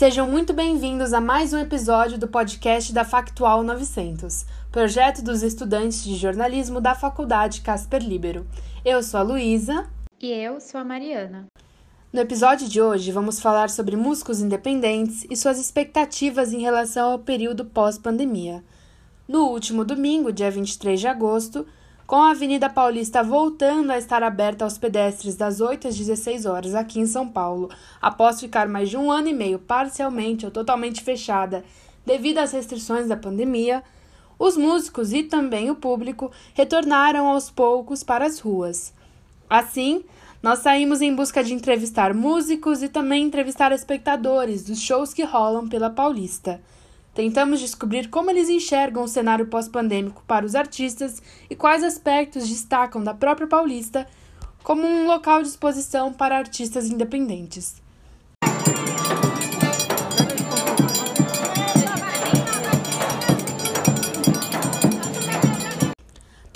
Sejam muito bem-vindos a mais um episódio do podcast da Factual 900, projeto dos estudantes de jornalismo da Faculdade Casper Libero. Eu sou a Luísa. E eu sou a Mariana. No episódio de hoje, vamos falar sobre músicos independentes e suas expectativas em relação ao período pós-pandemia. No último domingo, dia 23 de agosto, com a Avenida Paulista voltando a estar aberta aos pedestres das 8 às 16 horas aqui em São Paulo, após ficar mais de um ano e meio parcialmente ou totalmente fechada devido às restrições da pandemia, os músicos e também o público retornaram aos poucos para as ruas. Assim, nós saímos em busca de entrevistar músicos e também entrevistar espectadores dos shows que rolam pela Paulista. Tentamos descobrir como eles enxergam o cenário pós-pandêmico para os artistas e quais aspectos destacam da própria Paulista como um local de exposição para artistas independentes.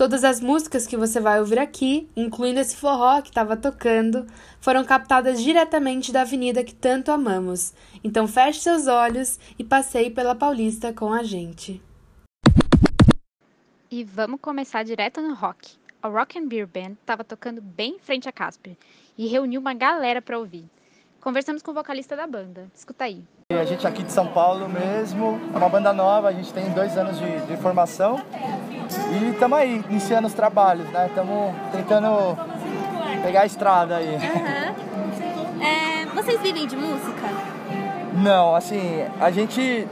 Todas as músicas que você vai ouvir aqui, incluindo esse forró que estava tocando, foram captadas diretamente da avenida que tanto amamos. Então feche seus olhos e passeie pela Paulista com a gente. E vamos começar direto no rock. A Rock and Beer Band estava tocando bem em frente a Casper e reuniu uma galera para ouvir. Conversamos com o vocalista da banda. Escuta aí. A gente aqui de São Paulo mesmo, é uma banda nova, a gente tem dois anos de, de formação e estamos aí, iniciando os trabalhos, né? Estamos tentando pegar a estrada aí. Uhum. É, vocês vivem de música? Não, assim, a gente,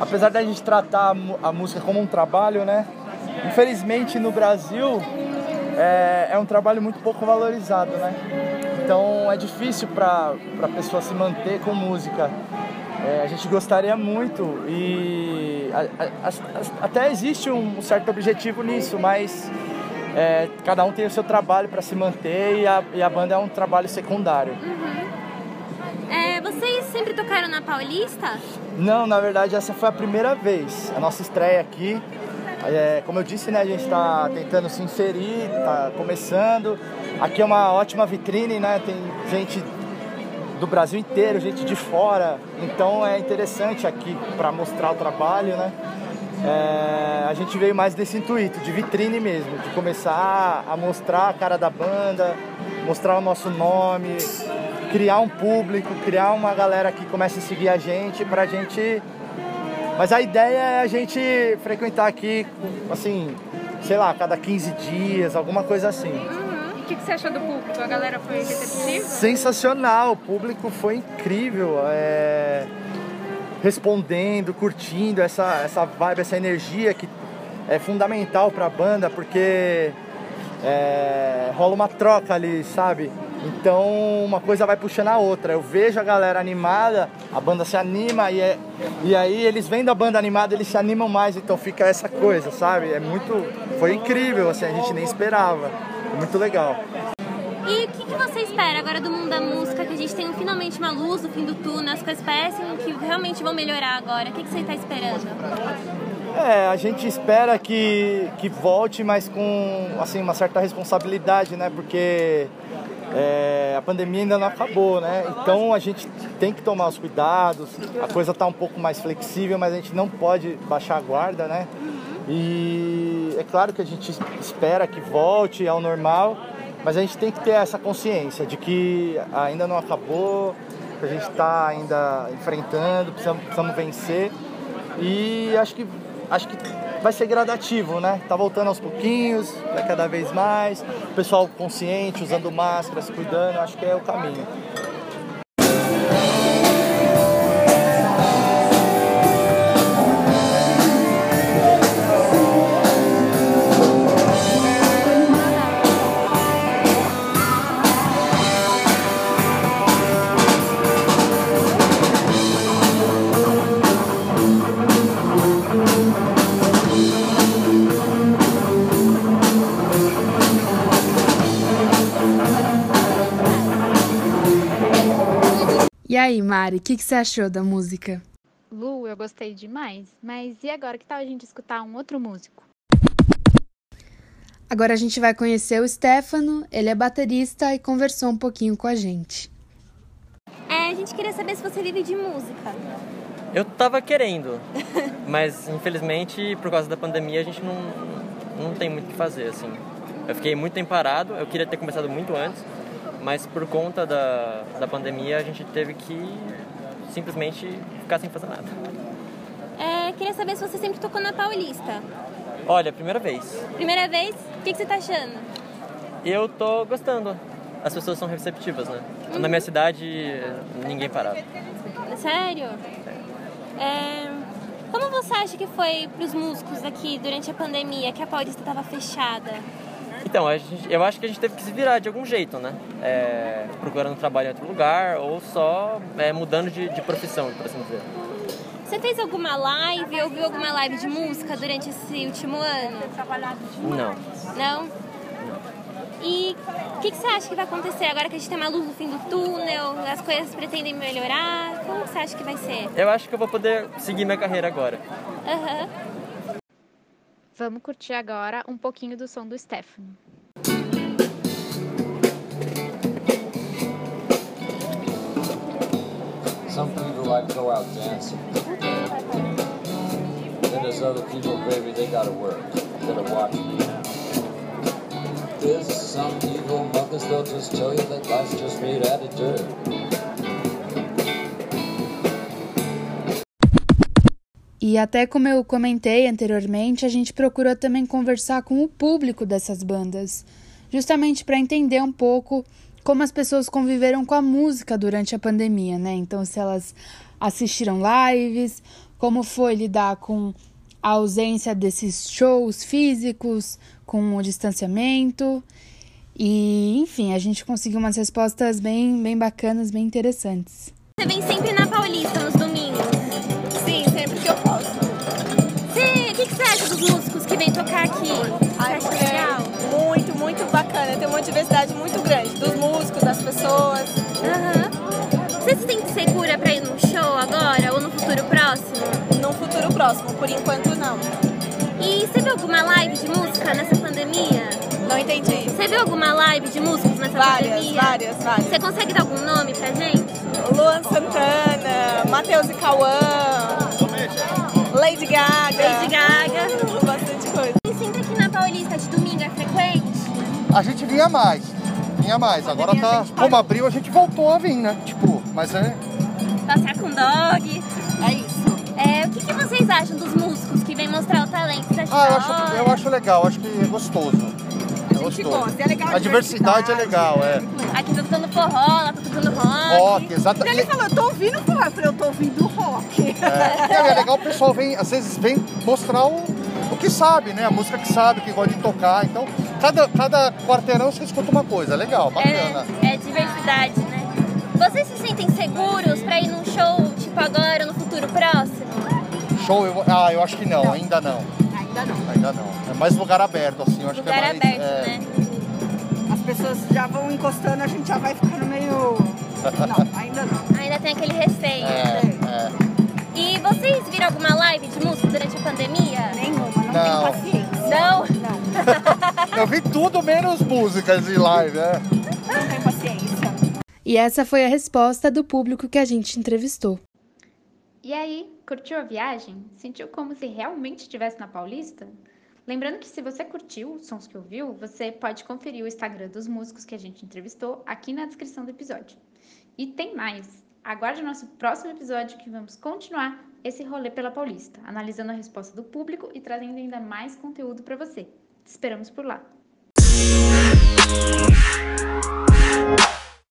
apesar da gente tratar a música como um trabalho, né? Infelizmente no Brasil é, é um trabalho muito pouco valorizado, né? Então é difícil para a pessoa se manter com música. É, a gente gostaria muito e a, a, a, até existe um certo objetivo nisso, mas é, cada um tem o seu trabalho para se manter e a, e a banda é um trabalho secundário. Uhum. É, vocês sempre tocaram na Paulista? Não, na verdade essa foi a primeira vez, a nossa estreia aqui. É, como eu disse, né, a gente está tentando se inserir, está começando. Aqui é uma ótima vitrine, né? Tem gente do Brasil inteiro, gente de fora. Então é interessante aqui para mostrar o trabalho, né? É, a gente veio mais desse intuito, de vitrine mesmo, de começar a mostrar a cara da banda, mostrar o nosso nome, criar um público, criar uma galera que comece a seguir a gente, pra gente. Mas a ideia é a gente frequentar aqui, assim, sei lá, cada 15 dias, alguma coisa assim que, que você achou do público? A galera foi receptiva? Sensacional, o público foi incrível. É... Respondendo, curtindo essa, essa vibe, essa energia que é fundamental para a banda, porque é... rola uma troca ali, sabe? Então uma coisa vai puxando a outra. Eu vejo a galera animada, a banda se anima e, é, e aí eles vendo a banda animada, eles se animam mais, então fica essa coisa, sabe? É muito. Foi incrível, assim, a gente nem esperava. Muito legal. E o que, que, você espera agora do mundo da música? Que a gente tem finalmente uma luz no fim do túnel, as coisas parecem que realmente vão melhorar agora. O que, que você está esperando? É, a gente espera que, que volte, mas com assim, uma certa responsabilidade, né? Porque é, a pandemia ainda não acabou, né? Então a gente tem que tomar os cuidados, a coisa está um pouco mais flexível, mas a gente não pode baixar a guarda, né? E é claro que a gente espera que volte ao normal, mas a gente tem que ter essa consciência de que ainda não acabou, que a gente está ainda enfrentando, precisamos, precisamos vencer. E acho que, acho que vai ser gradativo, né? Tá voltando aos pouquinhos, vai cada vez mais. O pessoal consciente, usando máscara, se cuidando, acho que é o caminho. Aí, Mari, o que, que você achou da música? Lu, eu gostei demais. Mas e agora? Que tal a gente escutar um outro músico? Agora a gente vai conhecer o Stefano. Ele é baterista e conversou um pouquinho com a gente. É, a gente queria saber se você vive de música. Eu tava querendo, mas infelizmente por causa da pandemia a gente não, não tem muito o que fazer, assim. Eu fiquei muito tempo parado, eu queria ter começado muito antes, mas por conta da, da pandemia a gente teve que simplesmente ficar sem fazer nada. É, queria saber se você sempre tocou na Paulista. Olha, primeira vez. Primeira vez? O que, que você tá achando? Eu tô gostando. As pessoas são receptivas, né? Na minha cidade, ninguém parava. Sério? É, como você acha que foi pros músicos aqui durante a pandemia, que a Paulista estava fechada? Então, a gente, eu acho que a gente teve que se virar de algum jeito, né? É, procurando trabalho em outro lugar ou só é, mudando de, de profissão, por assim dizer. Você fez alguma live, ouviu alguma live de música durante esse último ano? Não. Não? E o que, que você acha que vai acontecer agora que a gente tem uma luz no fim do túnel, as coisas pretendem melhorar? Como você acha que vai ser? Eu acho que eu vou poder seguir minha carreira agora. Aham. Vamos curtir agora um pouquinho do som do Stefano. Some people like to go out dancing. Then there's other people, baby, they gotta work. That are watching now. There's some evil mothers, they'll just tell you that life's just made out of dirt. E até como eu comentei anteriormente, a gente procurou também conversar com o público dessas bandas, justamente para entender um pouco como as pessoas conviveram com a música durante a pandemia, né? Então, se elas assistiram lives, como foi lidar com a ausência desses shows físicos, com o distanciamento. E, enfim, a gente conseguiu umas respostas bem, bem bacanas, bem interessantes. Você vem sempre na Paulista tocar aqui? Ai, Você acha porque legal? é muito, muito bacana. Tem uma diversidade muito grande dos músicos, das pessoas. Aham. Você se sente segura pra ir num show agora ou no futuro próximo? Num futuro próximo, por enquanto não. E você viu alguma live de música nessa pandemia? Não entendi. Você viu alguma live de músicos nessa Várias, pandemia? várias, várias. Você consegue dar algum nome pra gente? Luan Santana, Matheus e Cauã. Lady Gaga. Paulista de domingo é frequente? A gente vinha mais. Vinha mais. Agora tá. Como abriu, a gente voltou a vir, né? Tipo, mas é. Passear com dog. É isso. É, o que, que vocês acham dos músicos que vêm mostrar o talento? Ah, eu acho, eu acho legal, acho que é gostoso. É gostoso. gosta, é legal a A diversidade é legal, é. Aqui tá tocando forró, lá tá tocando rock. Rock, exatamente. Ele falou, eu tô ouvindo forró. Eu falei, eu tô ouvindo rock. É, é legal o pessoal vem, às vezes vem mostrar o, o que sabe, né? A música que sabe, que gosta de tocar. Então, cada, cada quarteirão você escuta uma coisa. Legal, bacana. É, é diversidade, né? Vocês se sentem seguros pra ir num show, tipo agora, no futuro próximo? Show, eu, ah, eu acho que não, ainda não. Ainda não. Ainda não. É mais lugar aberto, assim. Eu acho Lugar que é mais, aberto, é, né? As pessoas já vão encostando, a gente já vai ficando meio. Não, ainda não. Ainda tem aquele receio. É, né? é. E vocês viram alguma live de música durante a pandemia? Nenhuma, não, Não. tenho paciência. Não? Eu vi tudo menos músicas de live, é. Não tenho paciência. E essa foi a resposta do público que a gente entrevistou. E aí, curtiu a viagem? Sentiu como se realmente estivesse na Paulista? Lembrando que se você curtiu os sons que ouviu, você pode conferir o Instagram dos músicos que a gente entrevistou aqui na descrição do episódio. E tem mais! Aguarde o nosso próximo episódio que vamos continuar esse rolê pela Paulista, analisando a resposta do público e trazendo ainda mais conteúdo para você. Te esperamos por lá!